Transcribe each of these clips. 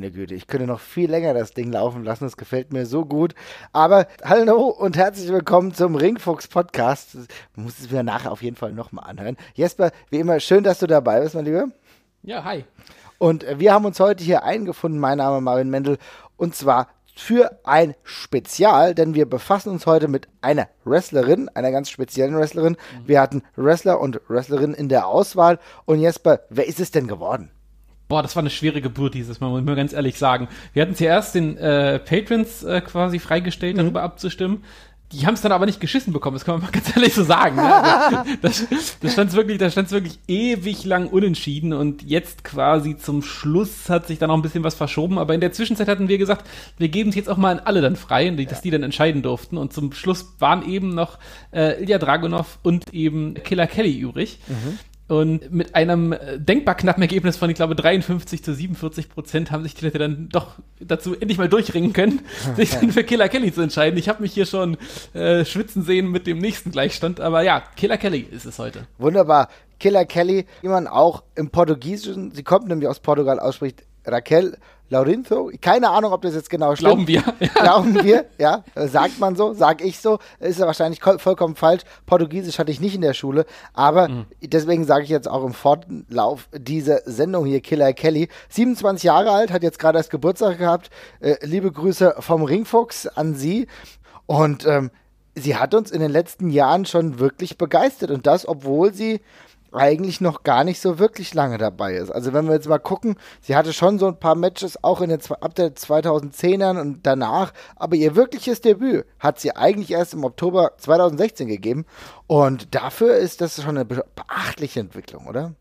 meine Güte, ich könnte noch viel länger das Ding laufen lassen. Es gefällt mir so gut. Aber hallo und herzlich willkommen zum Ringfuchs Podcast. Man muss es mir nachher auf jeden Fall nochmal anhören. Jesper, wie immer, schön, dass du dabei bist, mein Lieber. Ja, hi. Und äh, wir haben uns heute hier eingefunden, mein Name ist Marvin Mendel, und zwar für ein Spezial, denn wir befassen uns heute mit einer Wrestlerin, einer ganz speziellen Wrestlerin. Wir hatten Wrestler und Wrestlerinnen in der Auswahl. Und Jesper, wer ist es denn geworden? Boah, das war eine schwere Geburt dieses Mal, muss ich mal ganz ehrlich sagen. Wir hatten zuerst den äh, Patrons äh, quasi freigestellt, darüber abzustimmen. Die haben es dann aber nicht geschissen bekommen, das kann man mal ganz ehrlich so sagen. Ne? Also, das das stand wirklich, da stand wirklich ewig lang unentschieden und jetzt quasi zum Schluss hat sich da noch ein bisschen was verschoben, aber in der Zwischenzeit hatten wir gesagt, wir geben es jetzt auch mal an alle dann frei, dass die dann entscheiden durften und zum Schluss waren eben noch äh, Ilya Dragunov und eben Killer Kelly übrig. Und mit einem äh, denkbar knappen Ergebnis von, ich glaube, 53 zu 47 Prozent haben sich die Leute dann doch dazu endlich mal durchringen können, sich dann für Killer Kelly zu entscheiden. Ich habe mich hier schon äh, schwitzen sehen mit dem nächsten Gleichstand, aber ja, Killer Kelly ist es heute. Wunderbar. Killer Kelly, wie man auch im Portugiesischen, sie kommt nämlich aus Portugal, ausspricht Raquel Laurinto. Keine Ahnung, ob das jetzt genau stimmt. Glauben wir. Glauben wir, ja. Äh, Sagt man so, sag ich so. Ist ja wahrscheinlich ko- vollkommen falsch. Portugiesisch hatte ich nicht in der Schule. Aber Mhm. deswegen sage ich jetzt auch im Fortlauf dieser Sendung hier, Killer Kelly. 27 Jahre alt, hat jetzt gerade erst Geburtstag gehabt. Äh, liebe Grüße vom Ringfuchs an sie. Und ähm, sie hat uns in den letzten Jahren schon wirklich begeistert. Und das, obwohl sie eigentlich noch gar nicht so wirklich lange dabei ist. Also wenn wir jetzt mal gucken, sie hatte schon so ein paar Matches auch in den, ab der 2010ern und danach, aber ihr wirkliches Debüt hat sie eigentlich erst im Oktober 2016 gegeben und dafür ist das schon eine be- beachtliche Entwicklung, oder?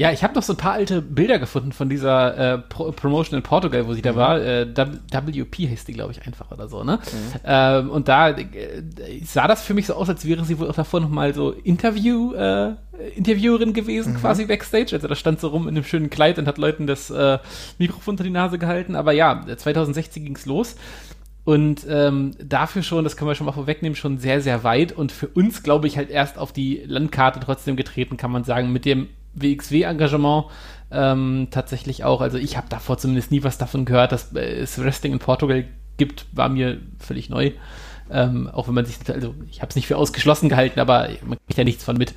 Ja, ich habe noch so ein paar alte Bilder gefunden von dieser äh, Pro Promotion in Portugal, wo sie da war. Äh, WP heißt die, glaube ich, einfach oder so, ne? Ähm, und da äh, sah das für mich so aus, als wäre sie wohl auch davor noch mal so Interview, äh, Interviewerin gewesen, quasi Backstage. Also da stand so rum in einem schönen Kleid und hat Leuten das äh, Mikrofon unter die Nase gehalten. Aber ja, 2016 ging's los. Und ähm, dafür schon, das können wir schon mal vorwegnehmen, schon sehr, sehr weit. Und für uns, glaube ich, halt erst auf die Landkarte trotzdem getreten, kann man sagen, mit dem WXW-Engagement ähm, tatsächlich auch. Also ich habe davor zumindest nie was davon gehört, dass äh, es Wrestling in Portugal gibt, war mir völlig neu. Ähm, auch wenn man sich, also ich habe es nicht für ausgeschlossen gehalten, aber man kriegt ja nichts von mit.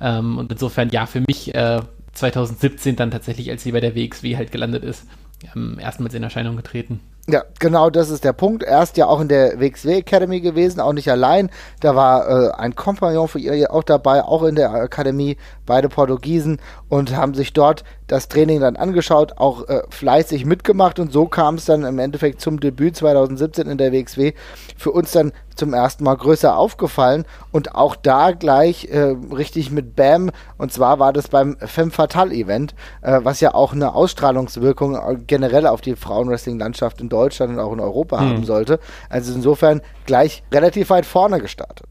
Ähm, und insofern, ja, für mich äh, 2017 dann tatsächlich, als sie bei der WXW halt gelandet ist, ähm, erstmals in Erscheinung getreten. Ja, genau das ist der Punkt. Erst ja auch in der WXW Academy gewesen, auch nicht allein. Da war äh, ein Kompagnon für ihr auch dabei, auch in der Akademie, beide Portugiesen und haben sich dort das Training dann angeschaut, auch äh, fleißig mitgemacht und so kam es dann im Endeffekt zum Debüt 2017 in der WXW. Für uns dann zum ersten Mal größer aufgefallen und auch da gleich äh, richtig mit Bam und zwar war das beim Femme Fatale Event, äh, was ja auch eine Ausstrahlungswirkung äh, generell auf die Frauenwrestling-Landschaft in Deutschland und auch in Europa haben sollte. Also insofern gleich relativ weit vorne gestartet.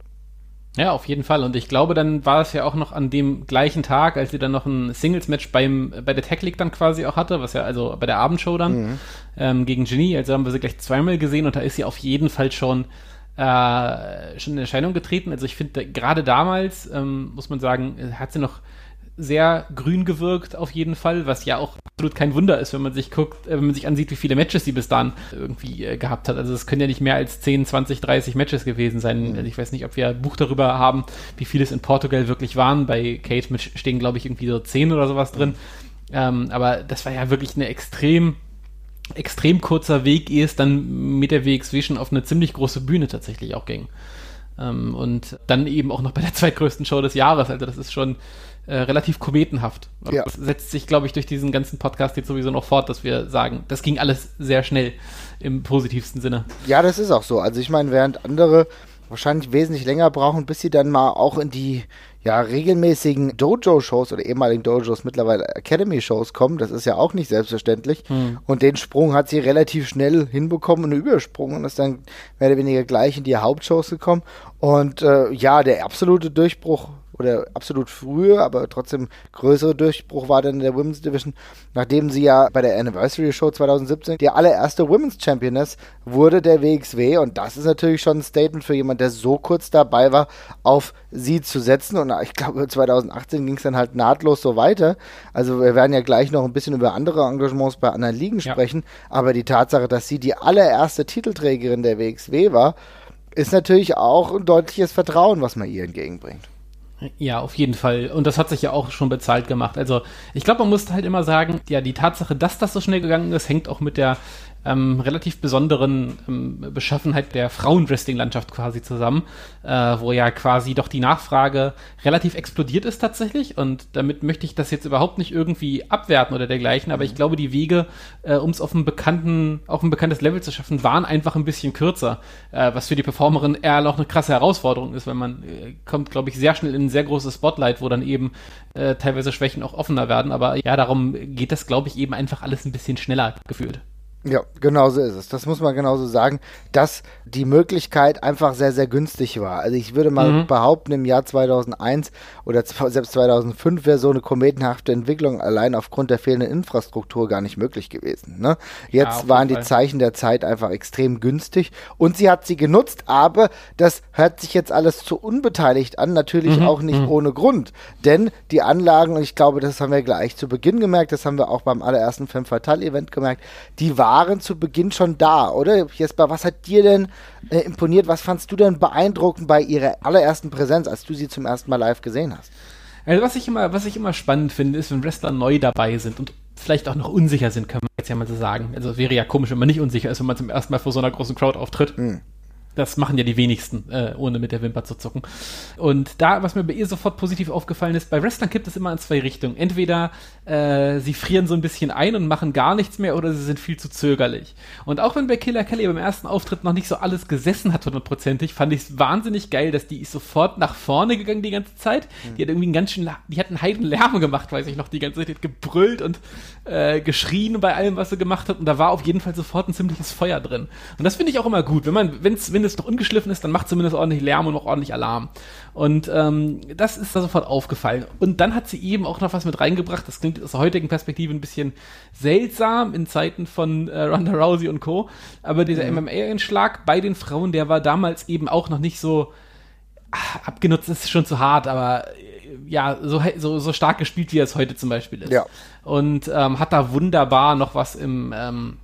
Ja, auf jeden Fall. Und ich glaube, dann war es ja auch noch an dem gleichen Tag, als sie dann noch ein Singles-Match beim bei der Tech League dann quasi auch hatte, was ja also bei der Abendshow dann ähm, gegen Genie. Also haben wir sie gleich zweimal gesehen und da ist sie auf jeden Fall schon äh, schon in Erscheinung getreten. Also ich finde gerade damals ähm, muss man sagen, hat sie noch sehr grün gewirkt auf jeden Fall, was ja auch absolut kein Wunder ist, wenn man sich guckt, äh, wenn man sich ansieht, wie viele Matches sie bis dahin irgendwie äh, gehabt hat. Also es können ja nicht mehr als 10, 20, 30 Matches gewesen sein. Also Ich weiß nicht, ob wir ein Buch darüber haben, wie viele es in Portugal wirklich waren. Bei Kate mit stehen, glaube ich, irgendwie so 10 oder sowas drin. Ähm, aber das war ja wirklich eine extrem extrem kurzer Weg, ehe es dann mit der WXW schon auf eine ziemlich große Bühne tatsächlich auch ging. Ähm, und dann eben auch noch bei der zweitgrößten Show des Jahres. Also das ist schon äh, relativ kometenhaft. Ja. Das setzt sich, glaube ich, durch diesen ganzen Podcast jetzt sowieso noch fort, dass wir sagen, das ging alles sehr schnell im positivsten Sinne. Ja, das ist auch so. Also ich meine, während andere wahrscheinlich wesentlich länger brauchen, bis sie dann mal auch in die ja, regelmäßigen Dojo-Shows oder ehemaligen Dojos mittlerweile Academy-Shows kommen. Das ist ja auch nicht selbstverständlich. Hm. Und den Sprung hat sie relativ schnell hinbekommen, einen Übersprung und ist dann mehr oder weniger gleich in die Hauptshows gekommen. Und äh, ja, der absolute Durchbruch oder absolut frühe, aber trotzdem größere Durchbruch war dann in der Women's Division, nachdem sie ja bei der Anniversary Show 2017 die allererste Women's Championess wurde der WXW und das ist natürlich schon ein Statement für jemand, der so kurz dabei war, auf sie zu setzen und ich glaube 2018 ging es dann halt nahtlos so weiter. Also wir werden ja gleich noch ein bisschen über andere Engagements bei anderen Ligen sprechen, ja. aber die Tatsache, dass sie die allererste Titelträgerin der WXW war, ist natürlich auch ein deutliches Vertrauen, was man ihr entgegenbringt. Ja, auf jeden Fall. Und das hat sich ja auch schon bezahlt gemacht. Also ich glaube, man muss halt immer sagen, ja, die Tatsache, dass das so schnell gegangen ist, hängt auch mit der ähm, relativ besonderen ähm, Beschaffenheit der Frauenwrestling-Landschaft quasi zusammen, äh, wo ja quasi doch die Nachfrage relativ explodiert ist tatsächlich. Und damit möchte ich das jetzt überhaupt nicht irgendwie abwerten oder dergleichen, aber ich mhm. glaube, die Wege, äh, um es auf einem bekannten, auf ein bekanntes Level zu schaffen, waren einfach ein bisschen kürzer, äh, was für die Performerin eher noch eine krasse Herausforderung ist, weil man äh, kommt, glaube ich, sehr schnell in ein sehr großes Spotlight, wo dann eben äh, teilweise Schwächen auch offener werden. Aber ja, darum geht das, glaube ich, eben einfach alles ein bisschen schneller gefühlt. Ja, genau so ist es. Das muss man genauso sagen, dass die Möglichkeit einfach sehr, sehr günstig war. Also ich würde mal mhm. behaupten, im Jahr 2001 oder selbst 2005 wäre so eine kometenhafte Entwicklung allein aufgrund der fehlenden Infrastruktur gar nicht möglich gewesen. Ne? Jetzt ja, waren die. Zeichen der Zeit einfach extrem günstig und sie hat sie genutzt, aber das hört sich jetzt alles zu unbeteiligt an, natürlich mhm. auch nicht mhm. ohne Grund. Denn die Anlagen, und ich glaube, das haben wir gleich zu Beginn gemerkt, das haben wir auch beim allerersten Femme Fatale Event gemerkt, die waren zu Beginn schon da, oder? Jesper, was hat dir denn äh, imponiert? Was fandst du denn beeindruckend bei ihrer allerersten Präsenz, als du sie zum ersten Mal live gesehen hast? Also was ich immer, was ich immer spannend finde, ist, wenn Wrestler neu dabei sind und vielleicht auch noch unsicher sind, kann man jetzt ja mal so sagen. Also es wäre ja komisch, wenn man nicht unsicher ist, wenn man zum ersten Mal vor so einer großen Crowd auftritt. Mhm. Das machen ja die wenigsten, äh, ohne mit der Wimper zu zucken. Und da, was mir bei ihr sofort positiv aufgefallen ist, bei Wrestlern kippt es immer in zwei Richtungen. Entweder äh, sie frieren so ein bisschen ein und machen gar nichts mehr oder sie sind viel zu zögerlich. Und auch wenn bei Killer Kelly beim ersten Auftritt noch nicht so alles gesessen hat, hundertprozentig, fand ich es wahnsinnig geil, dass die ist sofort nach vorne gegangen die ganze Zeit. Mhm. Die hat irgendwie einen ganz schön, die hat einen heiden Lärm gemacht, weiß ich noch, die ganze Zeit. Gebrüllt und äh, geschrien bei allem, was sie gemacht hat. Und da war auf jeden Fall sofort ein ziemliches Feuer drin. Und das finde ich auch immer gut. Wenn man, wenn es es noch ungeschliffen ist, dann macht zumindest ordentlich Lärm und auch ordentlich Alarm. Und ähm, das ist da sofort aufgefallen. Und dann hat sie eben auch noch was mit reingebracht. Das klingt aus der heutigen Perspektive ein bisschen seltsam in Zeiten von äh, Ronda Rousey und Co. Aber dieser mhm. MMA-Einschlag bei den Frauen, der war damals eben auch noch nicht so ach, abgenutzt, ist schon zu hart, aber äh, ja, so, so, so stark gespielt, wie er es heute zum Beispiel ist. Ja. Und ähm, hat da wunderbar noch was im ähm,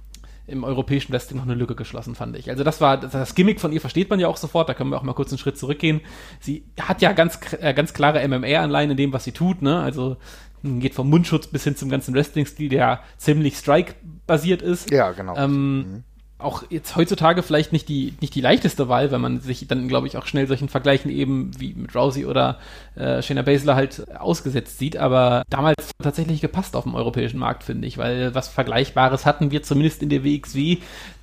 im europäischen Wrestling noch eine Lücke geschlossen, fand ich. Also das war das Gimmick von ihr versteht man ja auch sofort, da können wir auch mal kurz einen Schritt zurückgehen. Sie hat ja ganz äh, ganz klare MMA-Anleihen in dem, was sie tut, ne? Also geht vom Mundschutz bis hin zum ganzen Wrestling-Stil, der ziemlich Strike-basiert ist. Ja, genau. Ähm, mhm auch jetzt heutzutage vielleicht nicht die, nicht die leichteste Wahl, weil man sich dann, glaube ich, auch schnell solchen Vergleichen eben wie mit Rousey oder äh, Shayna Baszler halt ausgesetzt sieht. Aber damals tatsächlich gepasst auf dem europäischen Markt, finde ich, weil was Vergleichbares hatten wir zumindest in der WXW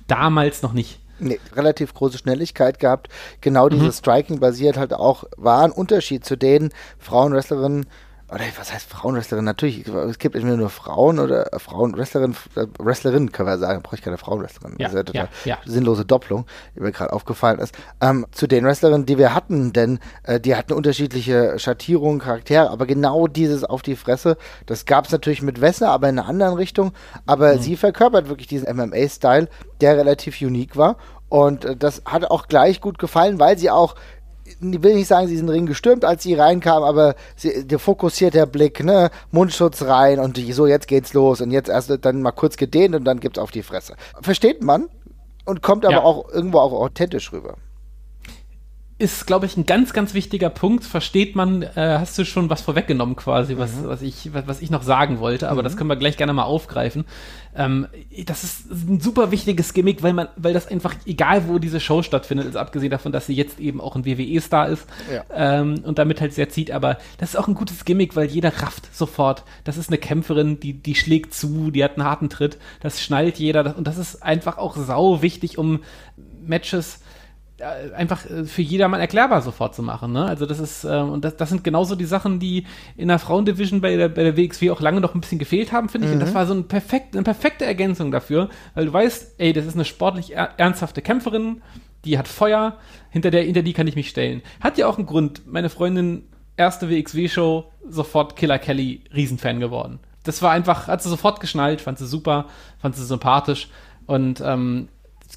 damals noch nicht. Nee, relativ große Schnelligkeit gehabt. Genau mhm. dieses Striking basiert halt auch, war ein Unterschied zu den Frauenwrestlerinnen, oder was heißt Frauenwrestlerin? Natürlich, es gibt entweder nur Frauen oder äh, Frauenwrestlerin, äh, Wrestlerin können wir sagen, brauche ich keine Frauenwrestlerin. Ja, das ist ja total ja, ja. sinnlose Doppelung, die mir gerade aufgefallen ist. Ähm, zu den Wrestlerinnen, die wir hatten, denn äh, die hatten unterschiedliche Schattierungen, Charaktere, aber genau dieses auf die Fresse, das gab es natürlich mit Wesser, aber in einer anderen Richtung. Aber mhm. sie verkörpert wirklich diesen MMA-Style, der relativ unique war. Und äh, das hat auch gleich gut gefallen, weil sie auch will nicht sagen, sie sind Ring gestürmt, als sie reinkamen, aber sie, der fokussiert Blick, ne, Mundschutz rein und die, so jetzt geht's los und jetzt erst dann mal kurz gedehnt und dann gibt's auf die Fresse. Versteht man und kommt aber ja. auch irgendwo auch authentisch rüber ist, glaube ich, ein ganz, ganz wichtiger Punkt. Versteht man, äh, hast du schon was vorweggenommen quasi, was, mhm. was, ich, was, was, ich noch sagen wollte, aber mhm. das können wir gleich gerne mal aufgreifen. Ähm, das ist ein super wichtiges Gimmick, weil man, weil das einfach, egal wo diese Show stattfindet, ist abgesehen davon, dass sie jetzt eben auch ein WWE-Star ist ja. ähm, und damit halt sehr zieht, aber das ist auch ein gutes Gimmick, weil jeder rafft sofort. Das ist eine Kämpferin, die, die schlägt zu, die hat einen harten Tritt, das schnallt jeder und das ist einfach auch sau wichtig, um Matches äh, einfach äh, für jedermann erklärbar sofort zu machen. Ne? Also das ist, äh, und das, das sind genauso die Sachen, die in der Frauendivision bei der, bei der WXW auch lange noch ein bisschen gefehlt haben, finde ich. Und das war so ein perfekt, eine perfekte Ergänzung dafür, weil du weißt, ey, das ist eine sportlich er ernsthafte Kämpferin, die hat Feuer, hinter der, hinter die kann ich mich stellen. Hat ja auch einen Grund. Meine Freundin, erste WXW-Show, sofort Killer Kelly, Riesenfan geworden. Das war einfach, hat sie sofort geschnallt, fand sie super, fand sie sympathisch und ähm,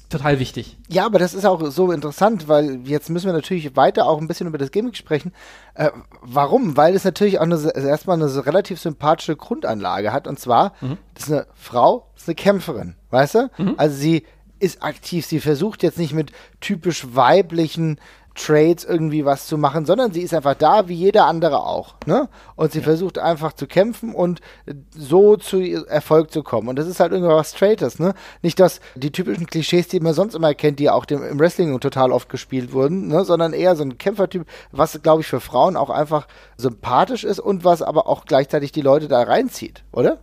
total wichtig. Ja, aber das ist auch so interessant, weil jetzt müssen wir natürlich weiter auch ein bisschen über das Gimmick sprechen. Äh, warum? Weil es natürlich auch eine, also erstmal eine relativ sympathische Grundanlage hat. Und zwar, mhm. das ist eine Frau, das ist eine Kämpferin, weißt du? Mhm. Also sie ist aktiv. Sie versucht jetzt nicht mit typisch weiblichen Trades irgendwie was zu machen, sondern sie ist einfach da, wie jeder andere auch. Ne? Und sie ja. versucht einfach zu kämpfen und so zu Erfolg zu kommen. Und das ist halt irgendwas Straightes, ne? Nicht dass die typischen Klischees, die man sonst immer kennt, die auch dem, im Wrestling total oft gespielt wurden, ne? sondern eher so ein Kämpfertyp, was, glaube ich, für Frauen auch einfach sympathisch ist und was aber auch gleichzeitig die Leute da reinzieht, oder?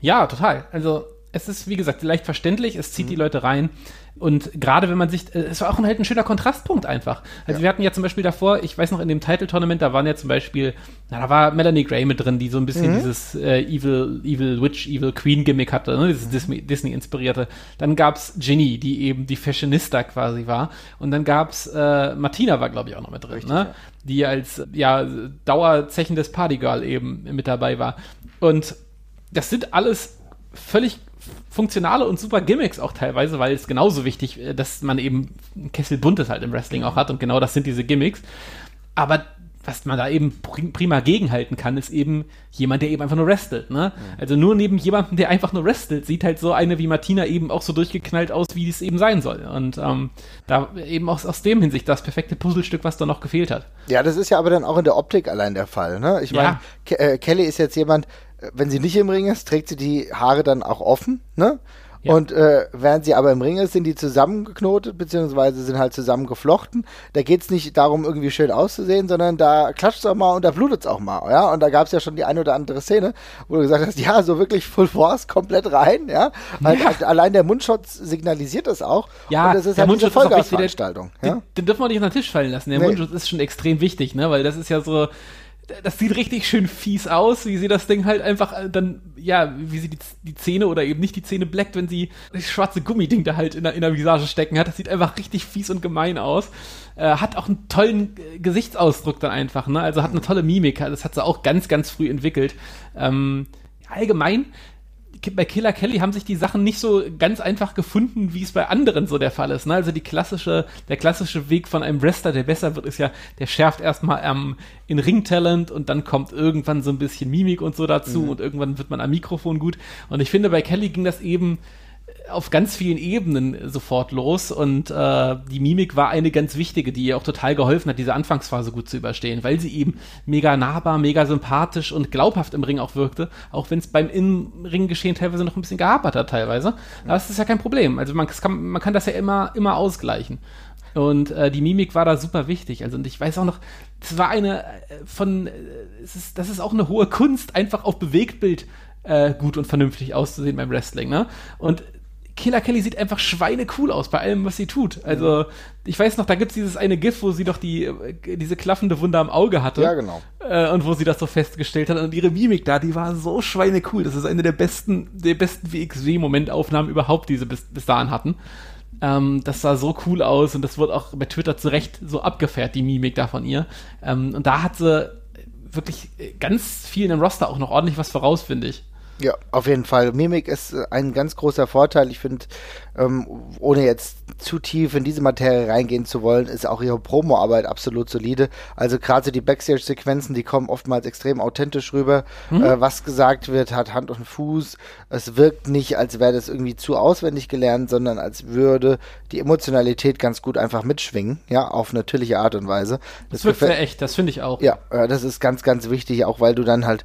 Ja, total. Also es ist, wie gesagt, leicht verständlich, es zieht mhm. die Leute rein. Und gerade wenn man sich, äh, es war auch ein, halt ein schöner Kontrastpunkt einfach. Also ja. wir hatten ja zum Beispiel davor, ich weiß noch, in dem Title-Tournament, da waren ja zum Beispiel, na, da war Melanie Gray mit drin, die so ein bisschen mhm. dieses äh, Evil, Evil Witch, Evil Queen Gimmick hatte, ne? dieses Disney-inspirierte. Dann gab's Ginny, die eben die Fashionista quasi war. Und dann gab's, äh, Martina war, glaube ich, auch noch mit drin, Richtig, ne? Ja. Die als, ja, dauerzechendes Partygirl eben mit dabei war. Und das sind alles völlig funktionale und super Gimmicks auch teilweise, weil es genauso wichtig, äh, dass man eben ein Kessel Buntes halt im Wrestling auch hat und genau das sind diese Gimmicks. Aber was man da eben prima gegenhalten kann, ist eben jemand, der eben einfach nur wrestelt. Ne? Mhm. Also nur neben jemandem, der einfach nur wrestelt, sieht halt so eine wie Martina eben auch so durchgeknallt aus, wie es eben sein soll. Und ähm, da eben aus, aus dem Hinsicht das perfekte Puzzlestück, was da noch gefehlt hat. Ja, das ist ja aber dann auch in der Optik allein der Fall. Ne? Ich meine, ja. Ke äh, Kelly ist jetzt jemand, wenn sie nicht im Ring ist, trägt sie die Haare dann auch offen, ne? Ja. Und äh, während sie aber im Ring ist, sind die zusammengeknotet, beziehungsweise sind halt zusammengeflochten. Da geht es nicht darum, irgendwie schön auszusehen, sondern da klatscht es auch mal und da blutet es auch mal, ja. Und da gab es ja schon die eine oder andere Szene, wo du gesagt hast, ja, so wirklich Full Force, komplett rein, ja. Halt, ja. Halt, allein der Mundschutz signalisiert das auch. Ja, und das ist der halt Mundschutz eine Vollgasveranstaltung. Ja? Den, den dürfen wir nicht unter den Tisch fallen lassen. Der nee. Mundschutz ist schon extrem wichtig, ne, weil das ist ja so, das sieht richtig schön fies aus, wie sie das Ding halt einfach äh, dann, ja, wie sie die, die Zähne oder eben nicht die Zähne bleckt, wenn sie das schwarze Gummiding da halt in der, in der Visage stecken hat. Das sieht einfach richtig fies und gemein aus. Äh, hat auch einen tollen äh, Gesichtsausdruck dann einfach, ne? Also hat eine tolle Mimik. Das hat sie auch ganz, ganz früh entwickelt. Ähm, allgemein bei Killer Kelly haben sich die Sachen nicht so ganz einfach gefunden, wie es bei anderen so der Fall ist. Ne? Also die klassische, der klassische Weg von einem Wrestler, der besser wird, ist ja, der schärft erstmal ähm, in Ring-Talent und dann kommt irgendwann so ein bisschen Mimik und so dazu mhm. und irgendwann wird man am Mikrofon gut. Und ich finde, bei Kelly ging das eben auf ganz vielen Ebenen sofort los und äh, die Mimik war eine ganz wichtige, die ihr auch total geholfen hat, diese Anfangsphase gut zu überstehen, weil sie eben mega nahbar, mega sympathisch und glaubhaft im Ring auch wirkte, auch wenn es beim Innenringgeschehen teilweise noch ein bisschen gehapert hat teilweise. Aber das ist ja kein Problem. Also man kann, man kann das ja immer, immer ausgleichen. Und äh, die Mimik war da super wichtig. Also und ich weiß auch noch, das war eine äh, von, äh, es ist, das ist auch eine hohe Kunst, einfach auf Bewegtbild äh, gut und vernünftig auszusehen beim Wrestling. Ne? Und Killer Kelly sieht einfach schweinecool aus bei allem, was sie tut. Also, ich weiß noch, da gibt es dieses eine GIF, wo sie doch die, diese klaffende Wunde am Auge hatte. Ja, genau. Äh, und wo sie das so festgestellt hat. Und ihre Mimik da, die war so schweinecool. Das ist eine der besten, der besten WXW-Momentaufnahmen überhaupt, die sie bis, bis dahin hatten. Ähm, das sah so cool aus und das wurde auch bei Twitter zu Recht so abgefährt, die Mimik da von ihr. Ähm, und da hat sie wirklich ganz vielen im Roster auch noch ordentlich was voraus, finde ich. Ja, auf jeden Fall. Mimik ist äh, ein ganz großer Vorteil. Ich finde, ähm, ohne jetzt zu tief in diese Materie reingehen zu wollen, ist auch ihre Promo-Arbeit absolut solide. Also gerade so die Backstage-Sequenzen, die kommen oftmals extrem authentisch rüber. Mhm. Äh, was gesagt wird, hat Hand und Fuß. Es wirkt nicht, als wäre das irgendwie zu auswendig gelernt, sondern als würde die Emotionalität ganz gut einfach mitschwingen, ja, auf natürliche Art und Weise. Das, das wirkt sehr echt, das finde ich auch. Ja, äh, das ist ganz, ganz wichtig, auch weil du dann halt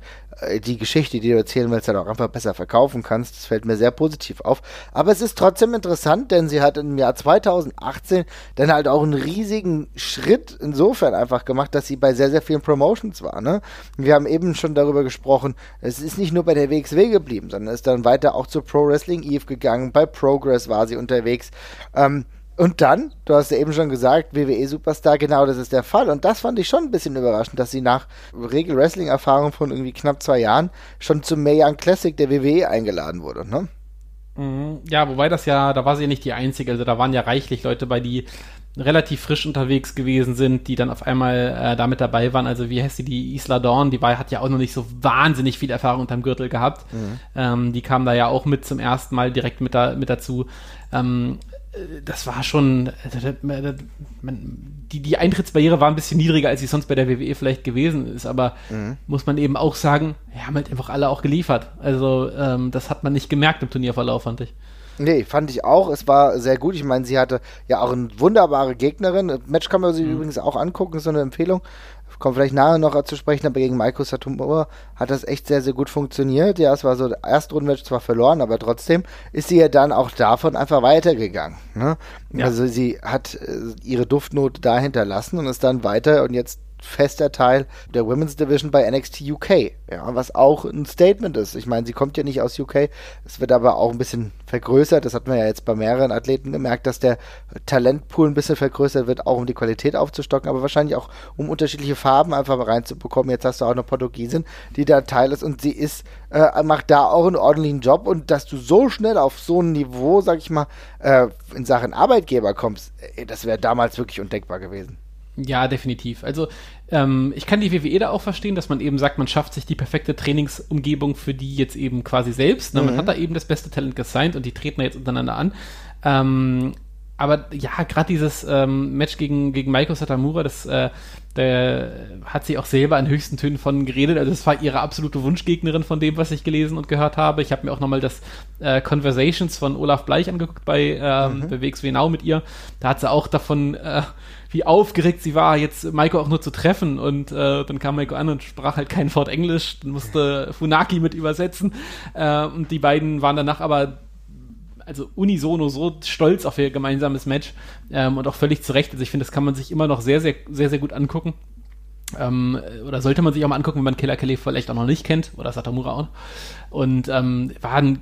die Geschichte, die du erzählen willst, halt auch einfach besser verkaufen kannst. Das fällt mir sehr positiv auf. Aber es ist trotzdem interessant, denn sie hat im Jahr 2018 dann halt auch einen riesigen Schritt insofern einfach gemacht, dass sie bei sehr, sehr vielen Promotions war. Ne? Wir haben eben schon darüber gesprochen, es ist nicht nur bei der WXW geblieben, sondern ist dann weiter auch zu Pro Wrestling Eve gegangen. Bei Progress war sie unterwegs. Ähm, Und dann, du hast ja eben schon gesagt, WWE-Superstar, genau das ist der Fall. Und das fand ich schon ein bisschen überraschend, dass sie nach Regel-Wrestling-Erfahrung von irgendwie knapp zwei Jahren schon zum Mae Young Classic der WWE eingeladen wurde, ne? Mhm. Ja, wobei das ja, da war sie ja nicht die Einzige, also da waren ja reichlich Leute bei, die relativ frisch unterwegs gewesen sind, die dann auf einmal äh, damit dabei waren. Also wie heißt sie, die Isla Dawn, die war, hat ja auch noch nicht so wahnsinnig viel Erfahrung unterm Gürtel gehabt. Mhm. Ähm, die kam da ja auch mit zum ersten Mal direkt mit, da, mit dazu. Ähm, äh, das war schon, äh, die, die Eintrittsbarriere war ein bisschen niedriger, als sie sonst bei der WWE vielleicht gewesen ist, aber mhm. muss man eben auch sagen, wir haben halt einfach alle auch geliefert. Also ähm, das hat man nicht gemerkt im Turnierverlauf, fand ich. Nee, fand ich auch. Es war sehr gut. Ich meine, sie hatte ja auch eine wunderbare Gegnerin. Match kann man sich mhm. übrigens auch angucken, ist so eine Empfehlung kommt vielleicht nachher noch zu sprechen, aber gegen Maiko Satomura hat das echt sehr, sehr gut funktioniert. Ja, es war so, der Erstrundenmatch zwar verloren, aber trotzdem ist sie ja dann auch davon einfach weitergegangen. Ne? Ja. Also sie hat äh, ihre Duftnote da hinterlassen und ist dann weiter und jetzt fester Teil der Women's Division bei NXT UK, ja, was auch ein Statement ist. Ich meine, sie kommt ja nicht aus UK, es wird aber auch ein bisschen vergrößert. Das hat man ja jetzt bei mehreren Athleten gemerkt, dass der Talentpool ein bisschen vergrößert wird, auch um die Qualität aufzustocken, aber wahrscheinlich auch um unterschiedliche Farben einfach reinzubekommen. Jetzt hast du auch eine Portugiesin, die da Teil ist und sie ist, äh, macht da auch einen ordentlichen Job und dass du so schnell auf so ein Niveau, sag ich mal, äh, in Sachen Arbeitgeber kommst, das wäre damals wirklich undenkbar gewesen. Ja, definitiv. Also ähm, ich kann die WWE da auch verstehen, dass man eben sagt, man schafft sich die perfekte Trainingsumgebung für die jetzt eben quasi selbst. Ne? Mhm. Man hat da eben das beste Talent gesigned und die treten da jetzt untereinander an. Ähm, aber ja, gerade dieses ähm, Match gegen, gegen Maiko Satamura, das äh, der hat sie auch selber in höchsten Tönen von geredet. Also es war ihre absolute Wunschgegnerin von dem, was ich gelesen und gehört habe. Ich habe mir auch nochmal das äh, Conversations von Olaf Bleich angeguckt bei, ähm, mhm. bei WXW Now mit ihr. Da hat sie auch davon äh, wie aufgeregt sie war, jetzt Maiko auch nur zu treffen. Und äh, dann kam Maiko an und sprach halt kein Wort Englisch, dann musste Funaki mit übersetzen. Äh, und die beiden waren danach aber also unisono so stolz auf ihr gemeinsames Match ähm, und auch völlig zurecht. Also ich finde, das kann man sich immer noch sehr, sehr, sehr, sehr gut angucken. Ähm, oder sollte man sich auch mal angucken, wenn man Killer Kelly vielleicht auch noch nicht kennt, oder Satamura auch. Und ähm, war ein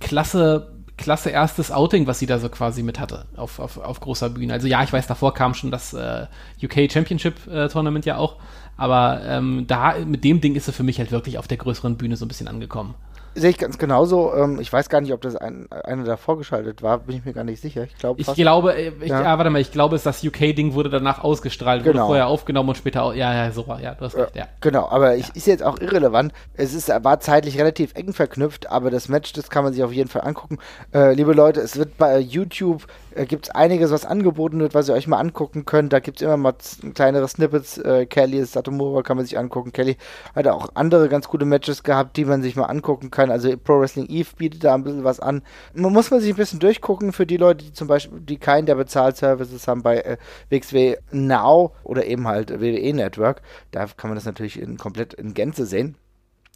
klasse klasse erstes Outing, was sie da so quasi mit hatte auf, auf, auf großer Bühne. Also ja, ich weiß, davor kam schon das äh, UK Championship äh, Tournament ja auch, aber ähm, da mit dem Ding ist sie für mich halt wirklich auf der größeren Bühne so ein bisschen angekommen. Sehe ich ganz genauso. Ähm, ich weiß gar nicht, ob das ein, einer da vorgeschaltet war, bin ich mir gar nicht sicher. Ich, glaub, ich glaube, äh, ich, ja. ja. warte mal, ich glaube, das UK-Ding wurde danach ausgestrahlt, genau. wurde vorher aufgenommen und später, auch, ja, ja, so war, ja, du hast recht, ja. Genau, aber ja. ich, ist jetzt auch irrelevant. Es ist, war zeitlich relativ eng verknüpft, aber das Match, das kann man sich auf jeden Fall angucken. Äh, liebe Leute, es wird bei YouTube äh, gibt es einiges, was angeboten wird, was ihr euch mal angucken könnt. Da gibt es immer mal kleinere Snippets. Äh, Kelly Satomura kann man sich angucken. Kelly hat auch andere ganz gute Matches gehabt, die man sich mal angucken kann. Also Pro Wrestling Eve bietet da ein bisschen was an. Man muss man sich ein bisschen durchgucken für die Leute, die zum Beispiel, die keinen der Bezahlservices haben bei äh, WXW Now oder eben halt WWE Network. Da kann man das natürlich in, komplett in Gänze sehen.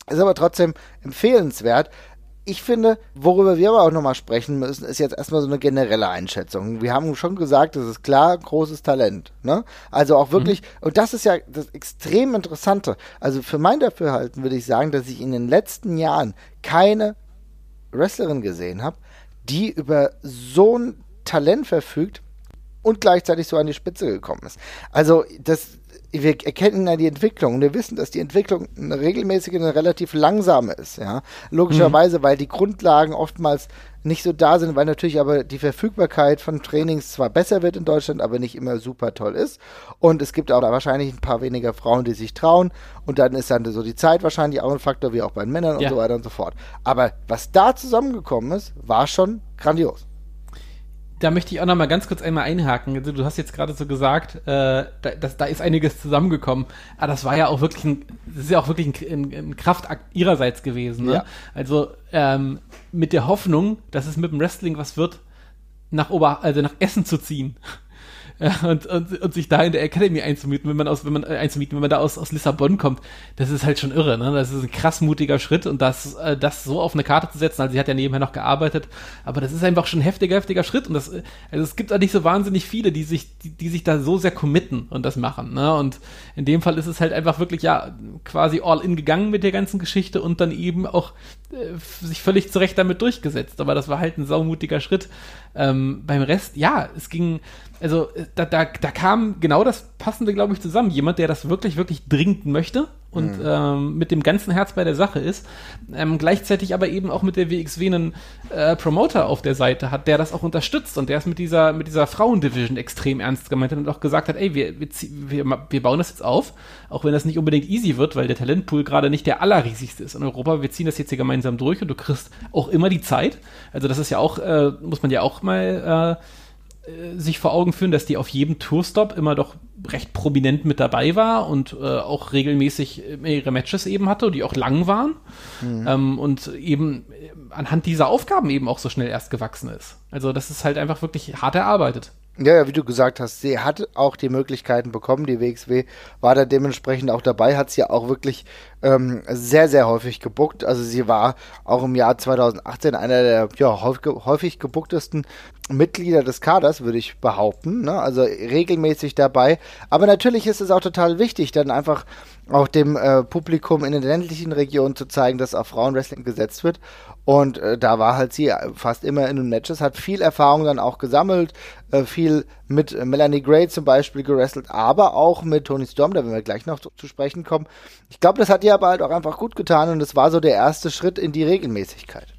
Ist aber trotzdem empfehlenswert ich finde, worüber wir aber auch nochmal sprechen müssen, ist jetzt erstmal so eine generelle Einschätzung. Wir haben schon gesagt, das ist klar, großes Talent. Ne? Also auch wirklich, mhm. und das ist ja das extrem Interessante. Also für mein Dafürhalten würde ich sagen, dass ich in den letzten Jahren keine Wrestlerin gesehen habe, die über so ein Talent verfügt und gleichzeitig so an die Spitze gekommen ist. Also das wir erkennen ja die Entwicklung und wir wissen, dass die Entwicklung eine regelmäßige, eine relativ langsame ist, ja. Logischerweise, mhm. weil die Grundlagen oftmals nicht so da sind, weil natürlich aber die Verfügbarkeit von Trainings zwar besser wird in Deutschland, aber nicht immer super toll ist. Und es gibt auch wahrscheinlich ein paar weniger Frauen, die sich trauen. Und dann ist dann so die Zeit wahrscheinlich auch ein Faktor, wie auch bei den Männern ja. und so weiter und so fort. Aber was da zusammengekommen ist, war schon grandios da möchte ich auch noch mal ganz kurz einmal einhaken. Also, du hast jetzt gerade so gesagt, äh, da, das, da ist einiges zusammengekommen. Aber das war ja auch wirklich ein, das ist ja auch wirklich ein, ein, ein Kraftakt ihrerseits gewesen. Ne? Ja. Also ähm, mit der Hoffnung, dass es mit dem Wrestling was wird, nach Ober, also nach Essen zu ziehen. Äh, und, und, und sich da in der Academy einzumieten, wenn man aus, wenn man äh, einzumieten, wenn man da aus, aus Lissabon kommt, das ist halt schon irre, ne? Das ist ein krass mutiger Schritt und das, äh, das so auf eine Karte zu setzen, also sie hat ja nebenher noch gearbeitet, aber das ist einfach schon ein heftiger, heftiger Schritt und das, äh, also es gibt auch nicht so wahnsinnig viele, die sich, die, die sich da so sehr committen und das machen, ne? Und in dem Fall ist es halt einfach wirklich, ja, quasi all in gegangen mit der ganzen Geschichte und dann eben auch äh, sich völlig zurecht damit durchgesetzt. Aber das war halt ein saumutiger Schritt. Ähm, beim Rest, ja, es ging, also äh, da, da, da kam genau das Passende, glaube ich, zusammen. Jemand, der das wirklich, wirklich dringend möchte und mhm. ähm, mit dem ganzen Herz bei der Sache ist, ähm, gleichzeitig aber eben auch mit der WXW einen äh, Promoter auf der Seite hat, der das auch unterstützt und der es mit dieser, mit dieser Frauendivision extrem ernst gemeint hat und auch gesagt hat, ey, wir, wir, wir, wir bauen das jetzt auf, auch wenn das nicht unbedingt easy wird, weil der Talentpool gerade nicht der allerriesigste ist in Europa. Wir ziehen das jetzt hier gemeinsam durch und du kriegst auch immer die Zeit. Also das ist ja auch, äh, muss man ja auch mal äh, äh, sich vor Augen führen, dass die auf jedem Tourstop immer doch recht prominent mit dabei war und äh, auch regelmäßig ihre Matches eben hatte, die auch lang waren mhm. ähm, und eben äh, anhand dieser Aufgaben eben auch so schnell erst gewachsen ist. Also das ist halt einfach wirklich hart erarbeitet. Ja, ja, wie du gesagt hast, sie hat auch die Möglichkeiten bekommen. Die WXW war da dementsprechend auch dabei, hat sie auch wirklich ähm, sehr, sehr häufig gebuckt. Also sie war auch im Jahr 2018 einer der ja, häufig, häufig gebucktesten Mitglieder des Kaders, würde ich behaupten. Ne? Also regelmäßig dabei. Aber natürlich ist es auch total wichtig, dann einfach auch dem äh, Publikum in den ländlichen Regionen zu zeigen, dass auf Frauenwrestling gesetzt wird. Und äh, da war halt sie fast immer in den Matches, hat viel Erfahrung dann auch gesammelt, äh, viel mit äh, Melanie Gray zum Beispiel gerestelt, aber auch mit Tony Storm, da werden wir gleich noch zu, zu sprechen kommen. Ich glaube, das hat ihr aber halt auch einfach gut getan und es war so der erste Schritt in die Regelmäßigkeit.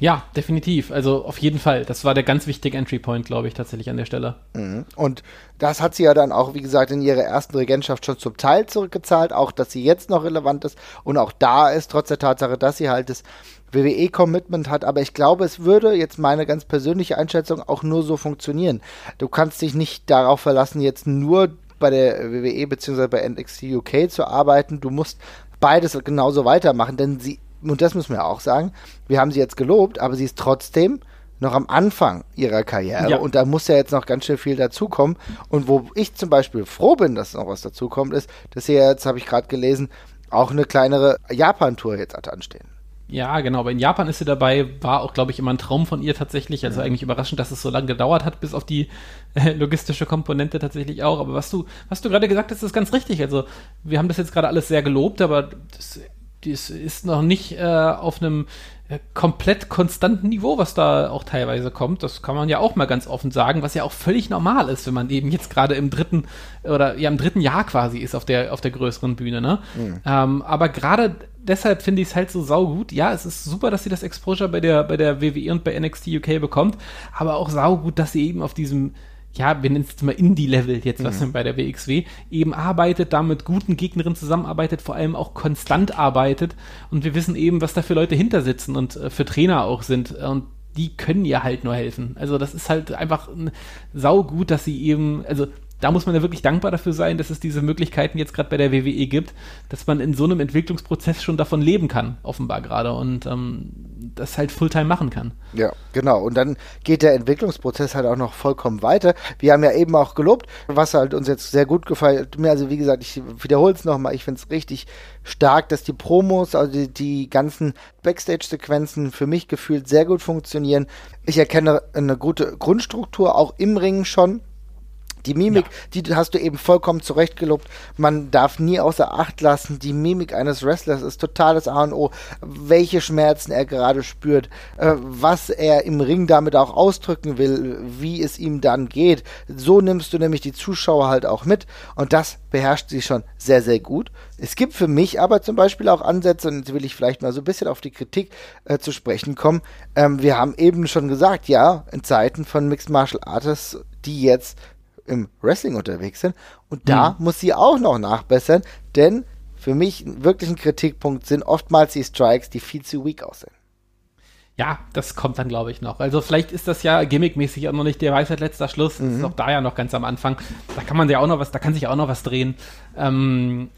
Ja, definitiv. Also auf jeden Fall. Das war der ganz wichtige Entry Point, glaube ich, tatsächlich an der Stelle. Mhm. Und das hat sie ja dann auch, wie gesagt, in ihrer ersten Regentschaft schon zum Teil zurückgezahlt, auch dass sie jetzt noch relevant ist und auch da ist, trotz der Tatsache, dass sie halt das WWE-Commitment hat. Aber ich glaube, es würde jetzt meine ganz persönliche Einschätzung auch nur so funktionieren. Du kannst dich nicht darauf verlassen, jetzt nur bei der WWE bzw. bei NXT UK zu arbeiten. Du musst beides genauso weitermachen, denn sie und das müssen wir auch sagen, wir haben sie jetzt gelobt, aber sie ist trotzdem noch am Anfang ihrer Karriere ja. und da muss ja jetzt noch ganz schön viel dazukommen. Und wo ich zum Beispiel froh bin, dass noch was dazukommt, ist, dass sie jetzt, habe ich gerade gelesen, auch eine kleinere Japan-Tour jetzt hat anstehen. Ja, genau. Aber in Japan ist sie dabei, war auch, glaube ich, immer ein Traum von ihr tatsächlich. Also mhm. eigentlich überraschend, dass es so lange gedauert hat, bis auf die äh, logistische Komponente tatsächlich auch. Aber was du, was du gerade gesagt hast, ist ganz richtig. Also wir haben das jetzt gerade alles sehr gelobt, aber das das ist noch nicht äh, auf einem äh, komplett konstanten Niveau, was da auch teilweise kommt. Das kann man ja auch mal ganz offen sagen, was ja auch völlig normal ist, wenn man eben jetzt gerade im dritten oder ja im dritten Jahr quasi ist auf der auf der größeren Bühne. Ne? Mhm. Ähm, aber gerade deshalb finde ich es halt so saugut. Ja, es ist super, dass sie das Exposure bei der bei der WWE und bei NXT UK bekommt, aber auch saugut, dass sie eben auf diesem ja, wir nennen es mal Indie-Level jetzt, was mhm. bei der WXW eben arbeitet, da mit guten Gegnerinnen zusammenarbeitet, vor allem auch konstant arbeitet und wir wissen eben, was da für Leute hinter sitzen und äh, für Trainer auch sind und die können ihr halt nur helfen. Also das ist halt einfach sau gut, dass sie eben, also da muss man ja wirklich dankbar dafür sein, dass es diese Möglichkeiten jetzt gerade bei der WWE gibt, dass man in so einem Entwicklungsprozess schon davon leben kann, offenbar gerade. Und ähm, das halt Fulltime machen kann. Ja, genau. Und dann geht der Entwicklungsprozess halt auch noch vollkommen weiter. Wir haben ja eben auch gelobt, was halt uns jetzt sehr gut gefällt. Mir also, wie gesagt, ich wiederhole es nochmal, ich finde es richtig stark, dass die Promos, also die, die ganzen Backstage-Sequenzen für mich gefühlt sehr gut funktionieren. Ich erkenne eine gute Grundstruktur auch im Ring schon die Mimik, ja. die hast du eben vollkommen zurecht gelobt. Man darf nie außer Acht lassen, die Mimik eines Wrestlers ist totales A und O. Welche Schmerzen er gerade spürt, äh, was er im Ring damit auch ausdrücken will, wie es ihm dann geht. So nimmst du nämlich die Zuschauer halt auch mit und das beherrscht sie schon sehr, sehr gut. Es gibt für mich aber zum Beispiel auch Ansätze, und jetzt will ich vielleicht mal so ein bisschen auf die Kritik äh, zu sprechen kommen. Ähm, wir haben eben schon gesagt, ja, in Zeiten von Mixed Martial Artists, die jetzt im Wrestling unterwegs sind. Und da mhm. muss sie auch noch nachbessern, denn für mich wirklich ein Kritikpunkt sind oftmals die Strikes, die viel zu weak aussehen. Ja, das kommt dann, glaube ich, noch. Also vielleicht ist das ja gimmickmäßig auch noch nicht der Weisheit letzter Schluss. Das mhm. ist auch da ja noch ganz am Anfang. Da kann man ja auch noch was, da kann sich auch noch was drehen. Ähm,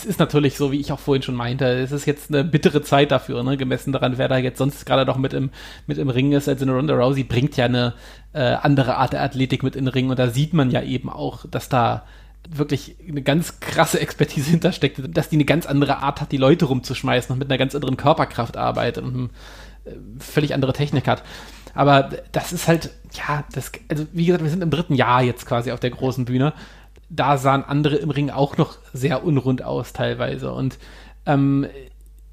es ist natürlich so, wie ich auch vorhin schon meinte, es ist jetzt eine bittere Zeit dafür, ne? gemessen daran, wer da jetzt sonst gerade noch mit im, mit im Ring ist. Also eine Ronda Rousey bringt ja eine äh, andere Art der Athletik mit in den Ring und da sieht man ja eben auch, dass da wirklich eine ganz krasse Expertise hintersteckt, dass die eine ganz andere Art hat, die Leute rumzuschmeißen und mit einer ganz anderen Körperkraft arbeitet und eine äh, völlig andere Technik hat. Aber das ist halt, ja, das, also wie gesagt, wir sind im dritten Jahr jetzt quasi auf der großen Bühne. Da sahen andere im Ring auch noch sehr unrund aus teilweise. Und ähm,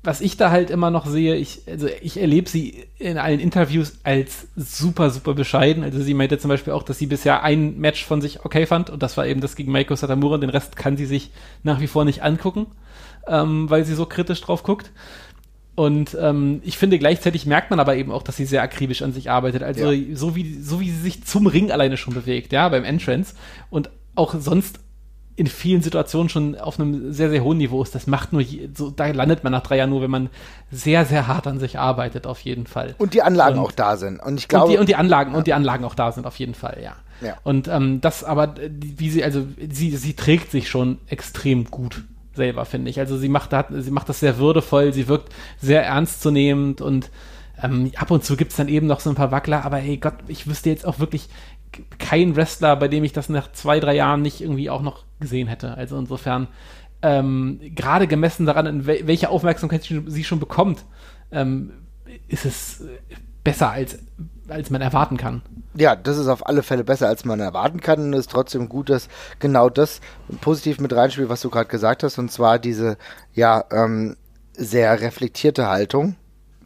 was ich da halt immer noch sehe, ich, also ich erlebe sie in allen Interviews als super, super bescheiden. Also sie meinte zum Beispiel auch, dass sie bisher ein Match von sich okay fand und das war eben das gegen Meiko Satamura den Rest kann sie sich nach wie vor nicht angucken, ähm, weil sie so kritisch drauf guckt. Und ähm, ich finde, gleichzeitig merkt man aber eben auch, dass sie sehr akribisch an sich arbeitet. Also ja. so, wie, so wie sie sich zum Ring alleine schon bewegt, ja, beim Entrance. Und auch sonst in vielen Situationen schon auf einem sehr, sehr hohen Niveau ist. Das macht nur, je, so, da landet man nach drei Jahren nur, wenn man sehr, sehr hart an sich arbeitet, auf jeden Fall. Und die Anlagen und, auch da sind. Und ich glaube. Und die, und die Anlagen, ja. und die Anlagen auch da sind, auf jeden Fall, ja. ja. Und ähm, das aber, wie sie, also sie, sie trägt sich schon extrem gut selber, finde ich. Also sie macht, hat, sie macht das sehr würdevoll, sie wirkt sehr ernstzunehmend und ähm, ab und zu gibt es dann eben noch so ein paar Wackler, aber hey Gott, ich wüsste jetzt auch wirklich keinen Wrestler, bei dem ich das nach zwei, drei Jahren nicht irgendwie auch noch gesehen hätte. Also insofern, ähm, gerade gemessen daran, in wel welche Aufmerksamkeit sie schon bekommt, ähm, ist es besser als, als man erwarten kann. Ja, das ist auf alle Fälle besser, als man erwarten kann. Und es ist trotzdem gut, dass genau das positiv mit reinspielt, was du gerade gesagt hast, und zwar diese, ja, ähm, sehr reflektierte Haltung